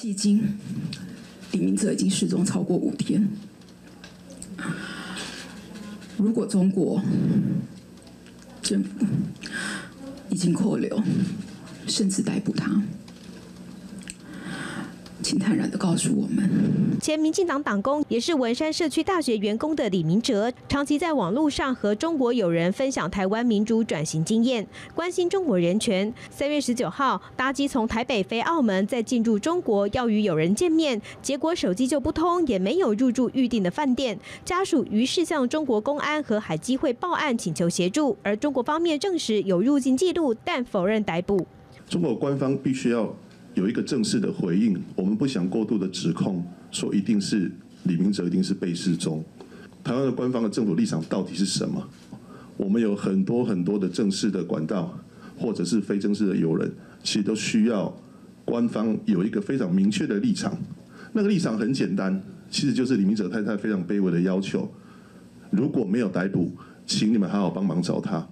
迄今，李明哲已经失踪超过五天。如果中国政府已经扣留，甚至逮捕他。请坦然的告诉我们，前民进党党工也是文山社区大学员工的李明哲，长期在网络上和中国友人分享台湾民主转型经验，关心中国人权。三月十九号搭机从台北飞澳门，再进入中国要与友人见面，结果手机就不通，也没有入住预定的饭店。家属于是向中国公安和海基会报案请求协助，而中国方面证实有入境记录，但否认逮捕。中国官方必须要。有一个正式的回应，我们不想过度的指控，说一定是李明哲一定是被失踪。台湾的官方的政府立场到底是什么？我们有很多很多的正式的管道，或者是非正式的友人，其实都需要官方有一个非常明确的立场。那个立场很简单，其实就是李明哲太太非常卑微的要求：如果没有逮捕，请你们好好帮忙找他。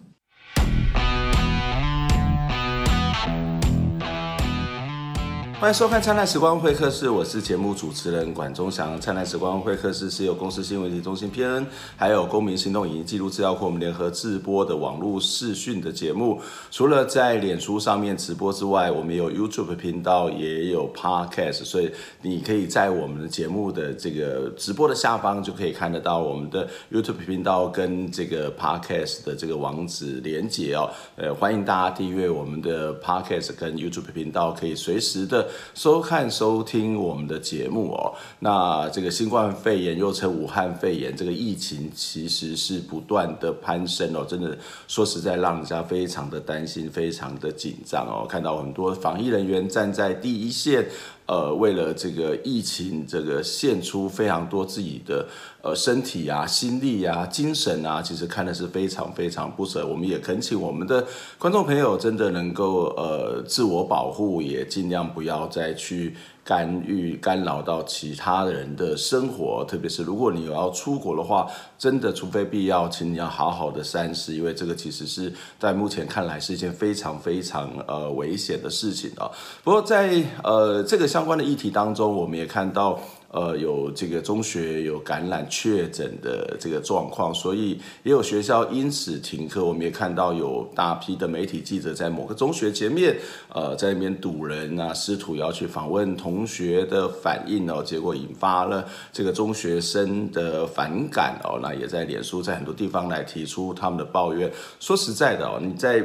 欢迎收看《灿烂时光会客室》，我是节目主持人管中祥。《灿烂时光会客室》是由公司新闻及中心 PN，还有公民行动影音记录资料库我们联合制播的网络视讯的节目。除了在脸书上面直播之外，我们有 YouTube 频道，也有 Podcast，所以你可以在我们的节目的这个直播的下方就可以看得到我们的 YouTube 频道跟这个 Podcast 的这个网址连接哦。呃，欢迎大家订阅我们的 Podcast 跟 YouTube 频道，可以随时的。收看收听我们的节目哦，那这个新冠肺炎又称武汉肺炎，这个疫情其实是不断的攀升哦，真的说实在，让人家非常的担心，非常的紧张哦。看到很多防疫人员站在第一线。呃，为了这个疫情，这个献出非常多自己的呃身体啊、心力啊、精神啊，其实看的是非常非常不舍。我们也恳请我们的观众朋友，真的能够呃自我保护，也尽量不要再去。干预干扰到其他人的生活，特别是如果你有要出国的话，真的除非必要，请你要好好的三思，因为这个其实是在目前看来是一件非常非常呃危险的事情啊。不过在呃这个相关的议题当中，我们也看到。呃，有这个中学有感染确诊的这个状况，所以也有学校因此停课。我们也看到有大批的媒体记者在某个中学前面，呃，在那边堵人啊，试图要去访问同学的反应哦，结果引发了这个中学生的反感哦，那也在脸书在很多地方来提出他们的抱怨。说实在的哦，你在。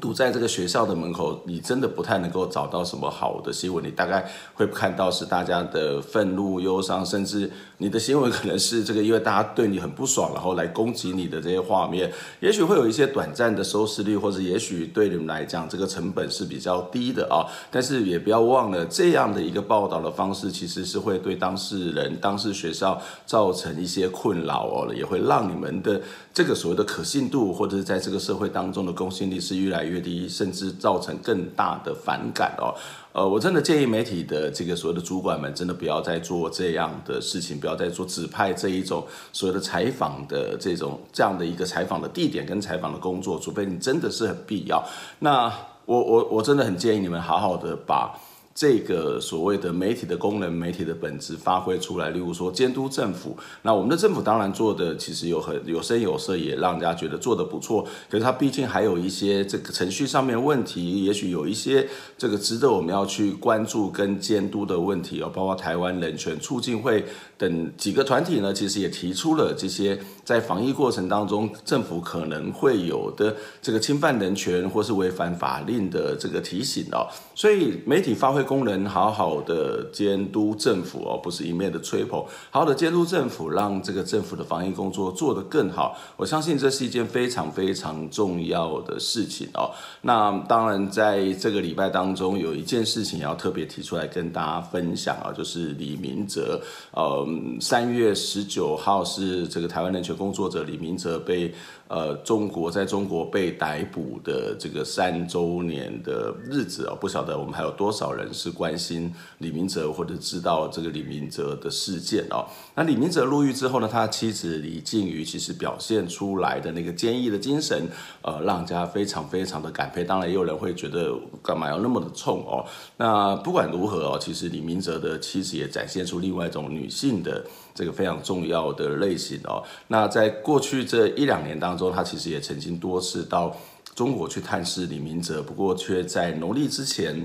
堵在这个学校的门口，你真的不太能够找到什么好的新闻。你大概会看到是大家的愤怒、忧伤，甚至你的新闻可能是这个，因为大家对你很不爽，然后来攻击你的这些画面。也许会有一些短暂的收视率，或者也许对你们来讲，这个成本是比较低的啊。但是也不要忘了，这样的一个报道的方式，其实是会对当事人、当事学校造成一些困扰哦，也会让你们的这个所谓的可信度，或者是在这个社会当中的公信力是越来越低，甚至造成更大的反感哦。呃，我真的建议媒体的这个所谓的主管们，真的不要再做这样的事情，不要再做指派这一种所谓的采访的这种这样的一个采访的地点跟采访的工作，除非你真的是很必要。那我我我真的很建议你们好好的把。这个所谓的媒体的功能、媒体的本质发挥出来，例如说监督政府。那我们的政府当然做的其实有很有声有色，也让人家觉得做得不错。可是它毕竟还有一些这个程序上面问题，也许有一些这个值得我们要去关注跟监督的问题哦。包括台湾人权促进会等几个团体呢，其实也提出了这些在防疫过程当中政府可能会有的这个侵犯人权或是违反法令的这个提醒哦。所以媒体发挥。工人好好的监督政府哦，不是一面的吹捧，好好的监督政府，让这个政府的防疫工作做得更好。我相信这是一件非常非常重要的事情哦。那当然，在这个礼拜当中，有一件事情要特别提出来跟大家分享啊，就是李明哲。呃，三月十九号是这个台湾人权工作者李明哲被呃，中国在中国被逮捕的这个三周年的日子哦，不晓得我们还有多少人是关心李明哲或者知道这个李明哲的事件哦。那李明哲入狱之后呢，他妻子李静瑜其实表现出来的那个坚毅的精神，呃，让人家非常非常的感佩。当然，也有人会觉得干嘛要那么的冲哦。那不管如何哦，其实李明哲的妻子也展现出另外一种女性的这个非常重要的类型哦。那在过去这一两年当中，他其实也曾经多次到中国去探视李明哲，不过却在农历之前，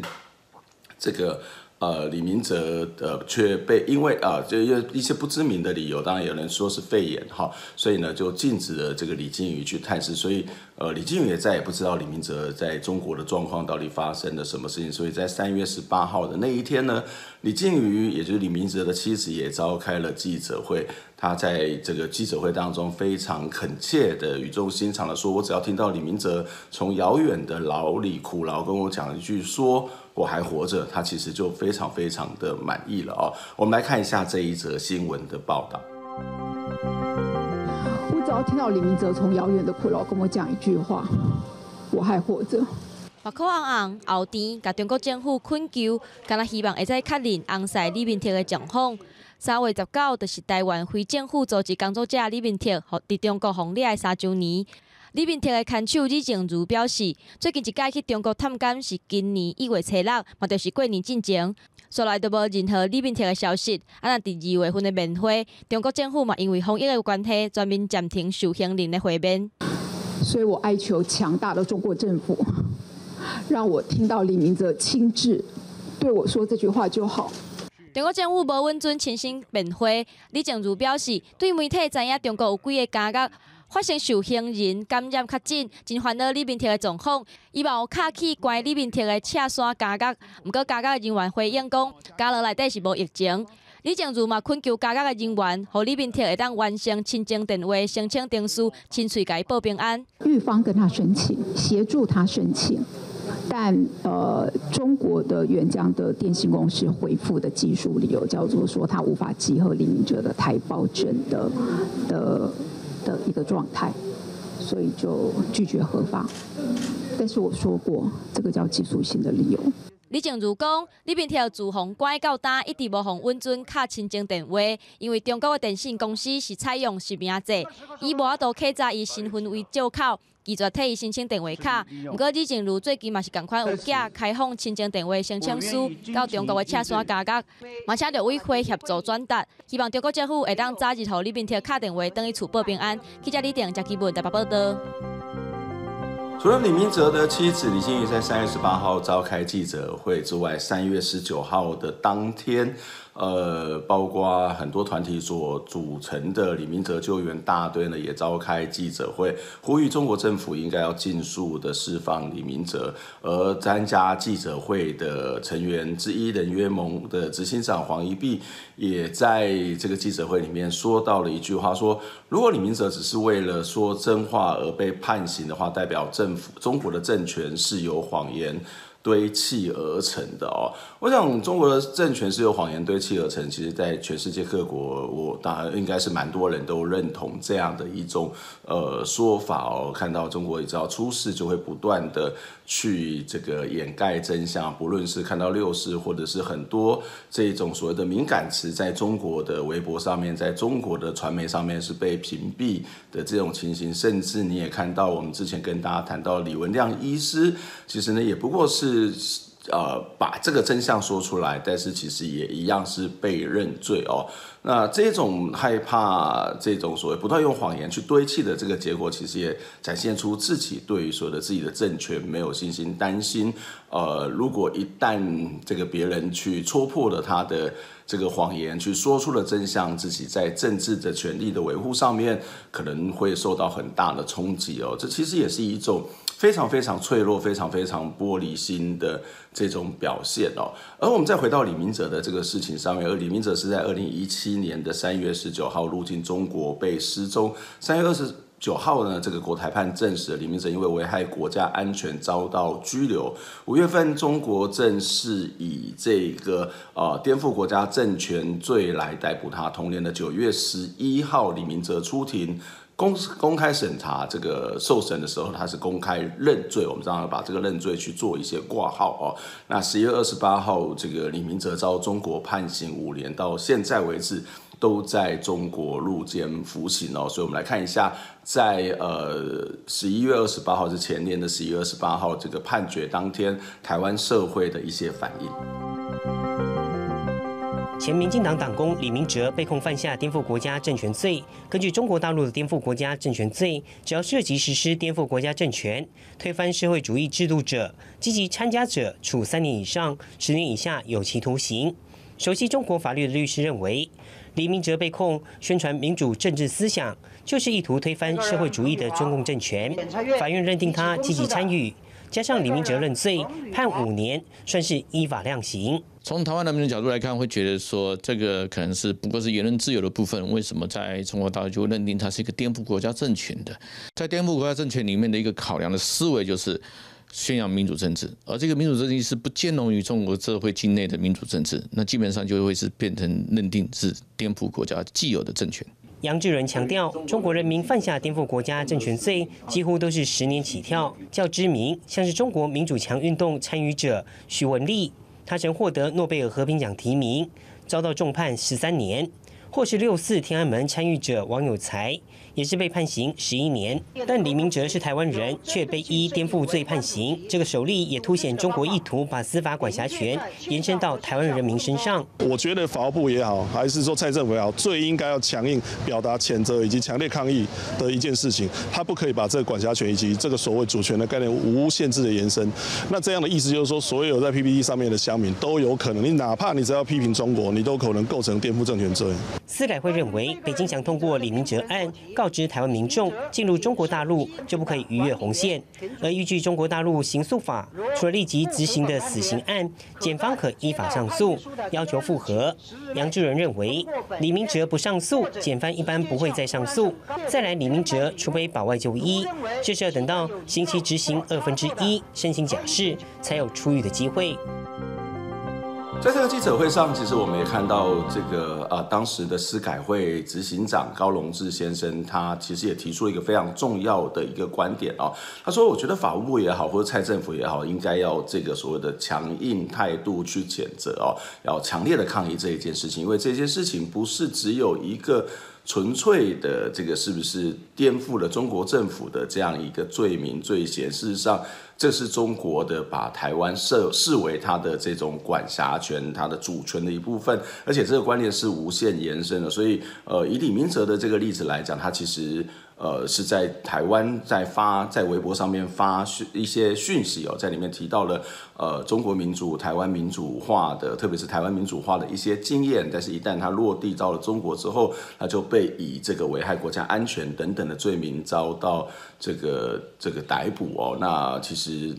这个。呃，李明哲呃却被因为啊，就因为一些不知名的理由，当然有人说是肺炎哈，所以呢就禁止了这个李金羽去探视，所以呃李金羽也再也不知道李明哲在中国的状况到底发生了什么事情，所以在三月十八号的那一天呢，李静瑜也就是李明哲的妻子也召开了记者会，他在这个记者会当中非常恳切的语重心长的说，我只要听到李明哲从遥远的牢里苦牢跟我讲一句说。我还活着，他其实就非常非常的满意了哦。我们来看一下这一则新闻的报道。我只要听到李明哲从遥远的苦牢跟我讲一句话，我还活着。目眶红红，后天甲中国政府困求，敢若希望会使确认红晒李明哲的状况。三月十九，就是台湾非政府组织工作者李明哲伫中国访日的三周年。李明哲的看守李静茹表示，最近一届去中国探监是今年一月初六，嘛就是过年之前，所来都无任何李明哲的消息。啊，那第二月份的面会，中国政府嘛因为防疫的关系，全面暂停受刑人的会面。所以我哀求强大的中国政府，让我听到李明哲亲自对我说这句话就好。中国政府无温准亲身面会，李静茹表示，对媒体知影中国有几个监狱。发生受刑人感染确诊，真烦恼李明哲的状况。伊嘛有卡去关李明哲的赤山监狱，毋过监狱人员回应讲，家乐内底是无疫情。李静茹嘛恳求监狱的人员，和李明哲会当完成亲情电话申请证书，亲自给报平安。预防跟他申请，协助他申请，但呃，中国的远江的电信公司回复的技术理由叫做说，他无法集合李明哲的台胞证的的。的一个状态，所以就拒绝核发。但是我说过，这个叫技术性的理由。李静茹讲，李明哲自封关到单，一直无互允准卡亲情电话，因为中国的电信公司是采用实名制，伊无法度刻在伊身份为借口。拒绝替伊申请电话卡，不过李静茹最近嘛是共款有假开放亲情电话申请书到中国的赤山监狱，嘛请陆委会协助转达，希望中国政府会当早日互李明哲卡电话等于厝报平安。记者李定嘉基本台北报道。除了李明哲的妻子李静瑜在三月十八号召开记者会之外，三月十九号的当天。呃，包括很多团体所组成的李明哲救援大队呢，也召开记者会，呼吁中国政府应该要尽速的释放李明哲。而参加记者会的成员之一，人约盟的执行长黄宜碧，也在这个记者会里面说到了一句话，说如果李明哲只是为了说真话而被判刑的话，代表政府中国的政权是有谎言。堆砌而成的哦，我想中国的政权是由谎言堆砌而成。其实，在全世界各国，我当然应该是蛮多人都认同这样的一种呃说法哦。看到中国只要出事，就会不断的去这个掩盖真相，不论是看到六四，或者是很多这种所谓的敏感词，在中国的微博上面，在中国的传媒上面是被屏蔽的这种情形。甚至你也看到，我们之前跟大家谈到李文亮医师，其实呢，也不过是。呃，把这个真相说出来，但是其实也一样是被认罪哦。那这种害怕，这种所谓不断用谎言去堆砌的这个结果，其实也展现出自己对于所有的自己的政权没有信心，担心呃，如果一旦这个别人去戳破了他的这个谎言，去说出了真相，自己在政治的权利的维护上面可能会受到很大的冲击哦。这其实也是一种。非常非常脆弱、非常非常玻璃心的这种表现哦。而我们再回到李明哲的这个事情上面，而李明哲是在二零一七今年的三月十九号入境中国被失踪。三月二十九号呢，这个国台办证实了李明哲因为危害国家安全遭到拘留。五月份，中国正式以这个呃颠覆国家政权罪来逮捕他。同年的九月十一号，李明哲出庭。公公开审查这个受审的时候，他是公开认罪，我们这样把这个认罪去做一些挂号哦。那十一月二十八号，这个李明哲遭中国判刑五年，到现在为止都在中国入监服刑哦。所以我们来看一下，在呃十一月二十八号是前年的十一月二十八号这个判决当天，台湾社会的一些反应。前民进党党工李明哲被控犯下颠覆国家政权罪。根据中国大陆的颠覆国家政权罪，只要涉及实施颠覆国家政权、推翻社会主义制度者，积极参加者，处三年以上十年以下有期徒刑。熟悉中国法律的律师认为，李明哲被控宣传民主政治思想，就是意图推翻社会主义的中共政权。法院认定他积极参与。加上李明哲认罪，判五年，算是依法量刑。从台湾人民的角度来看，会觉得说这个可能是不过是言论自由的部分。为什么在中国大陆就认定它是一个颠覆国家政权的？在颠覆国家政权里面的一个考量的思维就是宣扬民主政治，而这个民主政治是不兼容于中国社会境内的民主政治，那基本上就会是变成认定是颠覆国家既有的政权。杨志仁强调，中国人民犯下颠覆国家政权罪，几乎都是十年起跳。较知名，像是中国民主墙运动参与者徐文丽，他曾获得诺贝尔和平奖提名，遭到重判十三年；或是六四天安门参与者王有才。也是被判刑十一年，但李明哲是台湾人，却被一颠覆罪判刑。这个首例也凸显中国意图把司法管辖权延伸到台湾人民身上。我觉得法务部也好，还是说蔡政府也好，最应该要强硬表达谴责以及强烈抗议的一件事情，他不可以把这个管辖权以及这个所谓主权的概念无限制的延伸。那这样的意思就是说，所有在 PPT 上面的乡民都有可能，你哪怕你只要批评中国，你都可能构成颠覆政权罪。司改会认为，北京想通过李明哲案告。知台湾民众进入中国大陆就不可以逾越红线，而依据中国大陆刑诉法，除了立即执行的死刑案，检方可依法上诉，要求复核。杨志仁认为，李明哲不上诉，检方一般不会再上诉。再来，李明哲除非保外就医，就是要等到刑期执行二分之一，申请假释，才有出狱的机会。在这个记者会上，其实我们也看到这个呃，当时的司改会执行长高龙志先生，他其实也提出了一个非常重要的一个观点哦。他说：“我觉得法务部也好，或者蔡政府也好，应该要这个所谓的强硬态度去谴责哦，要强烈的抗议这一件事情，因为这件事情不是只有一个。”纯粹的这个是不是颠覆了中国政府的这样一个罪名罪嫌？事实上，这是中国的把台湾设视为它的这种管辖权、它的主权的一部分，而且这个观念是无限延伸的。所以，呃，以李明哲的这个例子来讲，他其实。呃，是在台湾在发在微博上面发讯一些讯息哦，在里面提到了呃中国民主、台湾民主化的，特别是台湾民主化的一些经验。但是，一旦他落地到了中国之后，他就被以这个危害国家安全等等的罪名遭到这个这个逮捕哦。那其实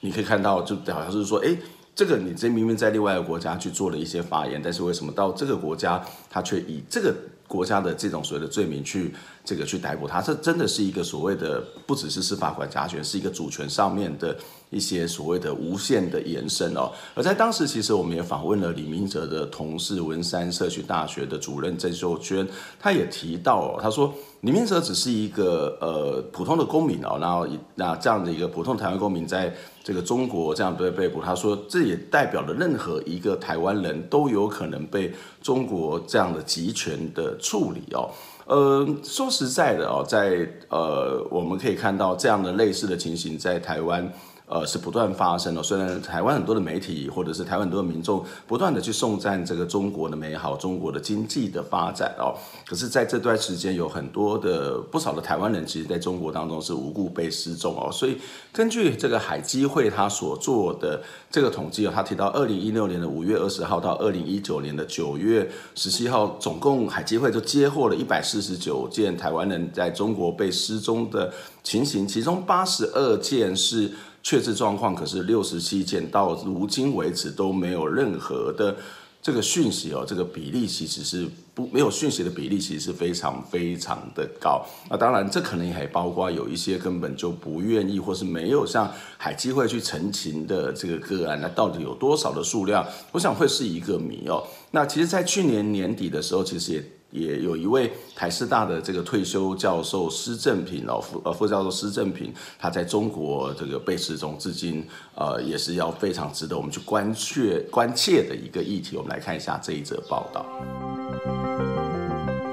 你可以看到，就好像是说，哎，这个你这明明在另外一个国家去做了一些发言，但是为什么到这个国家他却以这个国家的这种所谓的罪名去？这个去逮捕他，这真的是一个所谓的不只是司法管辖权，是一个主权上面的一些所谓的无限的延伸哦。而在当时，其实我们也访问了李明哲的同事，文山社区大学的主任郑秀娟，他也提到哦，他说李明哲只是一个呃普通的公民哦，然后那这样的一个普通台湾公民，在这个中国这样被被捕，他说这也代表了任何一个台湾人都有可能被中国这样的集权的处理哦。呃，说实在的哦，在呃，我们可以看到这样的类似的情形在台湾。呃，是不断发生的。虽然台湾很多的媒体或者是台湾很多的民众不断的去颂赞这个中国的美好，中国的经济的发展哦，可是在这段时间有很多的不少的台湾人，其实在中国当中是无故被失踪哦。所以根据这个海基会他所做的这个统计哦，他提到二零一六年的五月二十号到二零一九年的九月十七号，总共海基会就接获了一百四十九件台湾人在中国被失踪的情形，其中八十二件是。确实状况，可是六十七件到如今为止都没有任何的这个讯息哦，这个比例其实是不没有讯息的比例其实是非常非常的高。那当然，这可能也包括有一些根本就不愿意或是没有向海基会去陈情的这个个案，那到底有多少的数量？我想会是一个谜哦。那其实，在去年年底的时候，其实也。也有一位台师大的这个退休教授施正平老，副呃副教授施正平，他在中国这个被失踪至今，呃，也是要非常值得我们去关切关切的一个议题。我们来看一下这一则报道。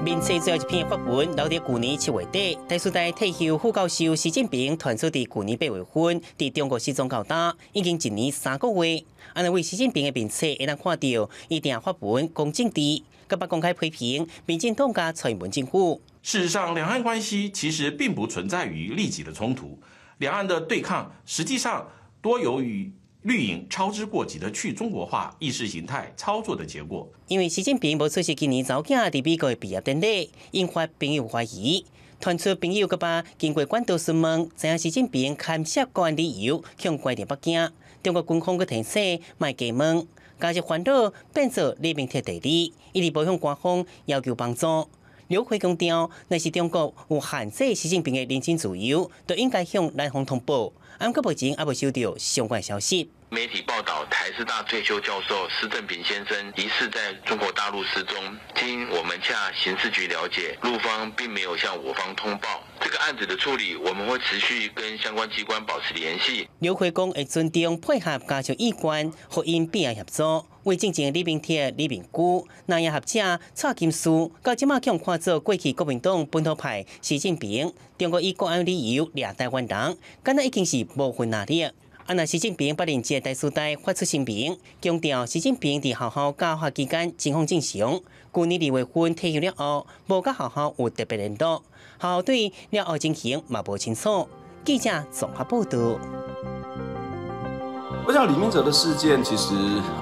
面册最后一篇发文，留在去年七月底，台师大退休副教授习近平传出的去年八月份，在中国西藏交大，已经一年三个月。安尼为习近平的面册，会当看到一定发文讲政治。更不公开批评民进党加蔡英文政府。事实上，两岸关系其实并不存在于利己的冲突，两岸的对抗实际上多由于绿营操之过急的去中国化意识形态操作的结果。因为习近平无出席今年早间的美国毕业典礼，引发朋友怀疑，传出朋友个吧经过管道询问，知影习近平看涉关理由向关电北京，中国军方个提醒卖假问。加入烦恼，变做李明铁代理，一直保向官方要求帮助。刘辉强调，若是中国有限制习近平的人身自由，都应该向南方通报。啊，毋过目前还未收到相关消息。媒体报道，台师大退休教授施正平先生疑似在中国大陆失踪。经我们洽刑事局了解，陆方并没有向我方通报这个案子的处理，我们会持续跟相关机关保持联系。刘辉公会尊重配合加强意愿和因必要合作，为进前李明铁、李明姑、南亚合者蔡金书，到今麦强看做过去国民党本土派习近平，中国以国安理由掠台湾人，敢若已经是无分哪里。啊那习近平八年级的台师大发出声明，强调习近平在学校教学期间情况正常。去年二月份退休了后，无甲学校有特别联络，学校对了后情形嘛无清楚。记者综合报道。我想李明哲的事件，其实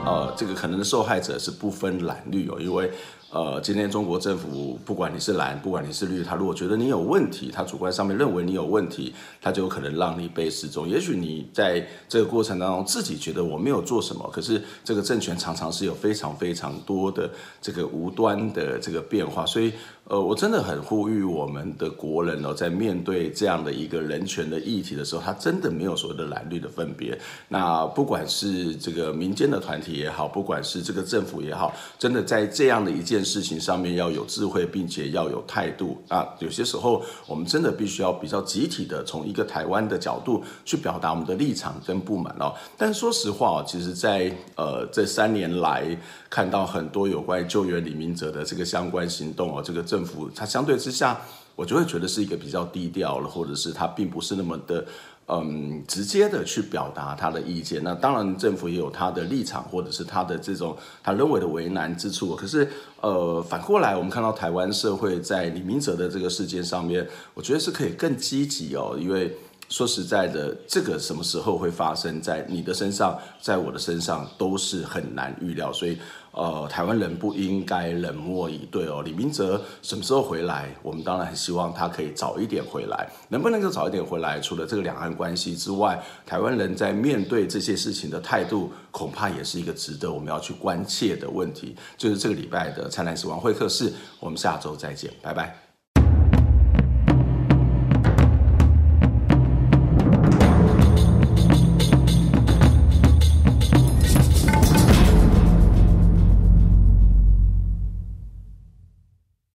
呃，这个可能的受害者是不分蓝绿哦，因为。呃，今天中国政府不管你是蓝，不管你是绿，他如果觉得你有问题，他主观上面认为你有问题，他就有可能让你被失踪。也许你在这个过程当中自己觉得我没有做什么，可是这个政权常常是有非常非常多的这个无端的这个变化，所以。呃，我真的很呼吁我们的国人哦，在面对这样的一个人权的议题的时候，他真的没有所谓的蓝绿的分别。那不管是这个民间的团体也好，不管是这个政府也好，真的在这样的一件事情上面要有智慧，并且要有态度。啊，有些时候我们真的必须要比较集体的，从一个台湾的角度去表达我们的立场跟不满哦。但说实话哦，其实在呃这三年来，看到很多有关救援李明哲的这个相关行动哦，这个政政府它相对之下，我就会觉得是一个比较低调了，或者是它并不是那么的嗯直接的去表达他的意见。那当然政府也有他的立场，或者是他的这种他认为的为难之处。可是呃反过来，我们看到台湾社会在李明哲的这个事件上面，我觉得是可以更积极哦，因为。说实在的，这个什么时候会发生在你的身上，在我的身上都是很难预料，所以呃，台湾人不应该冷漠以对哦。李明哲什么时候回来？我们当然很希望他可以早一点回来。能不能够早一点回来？除了这个两岸关系之外，台湾人在面对这些事情的态度，恐怕也是一个值得我们要去关切的问题。就是这个礼拜的灿烂时光会客室，我们下周再见，拜拜。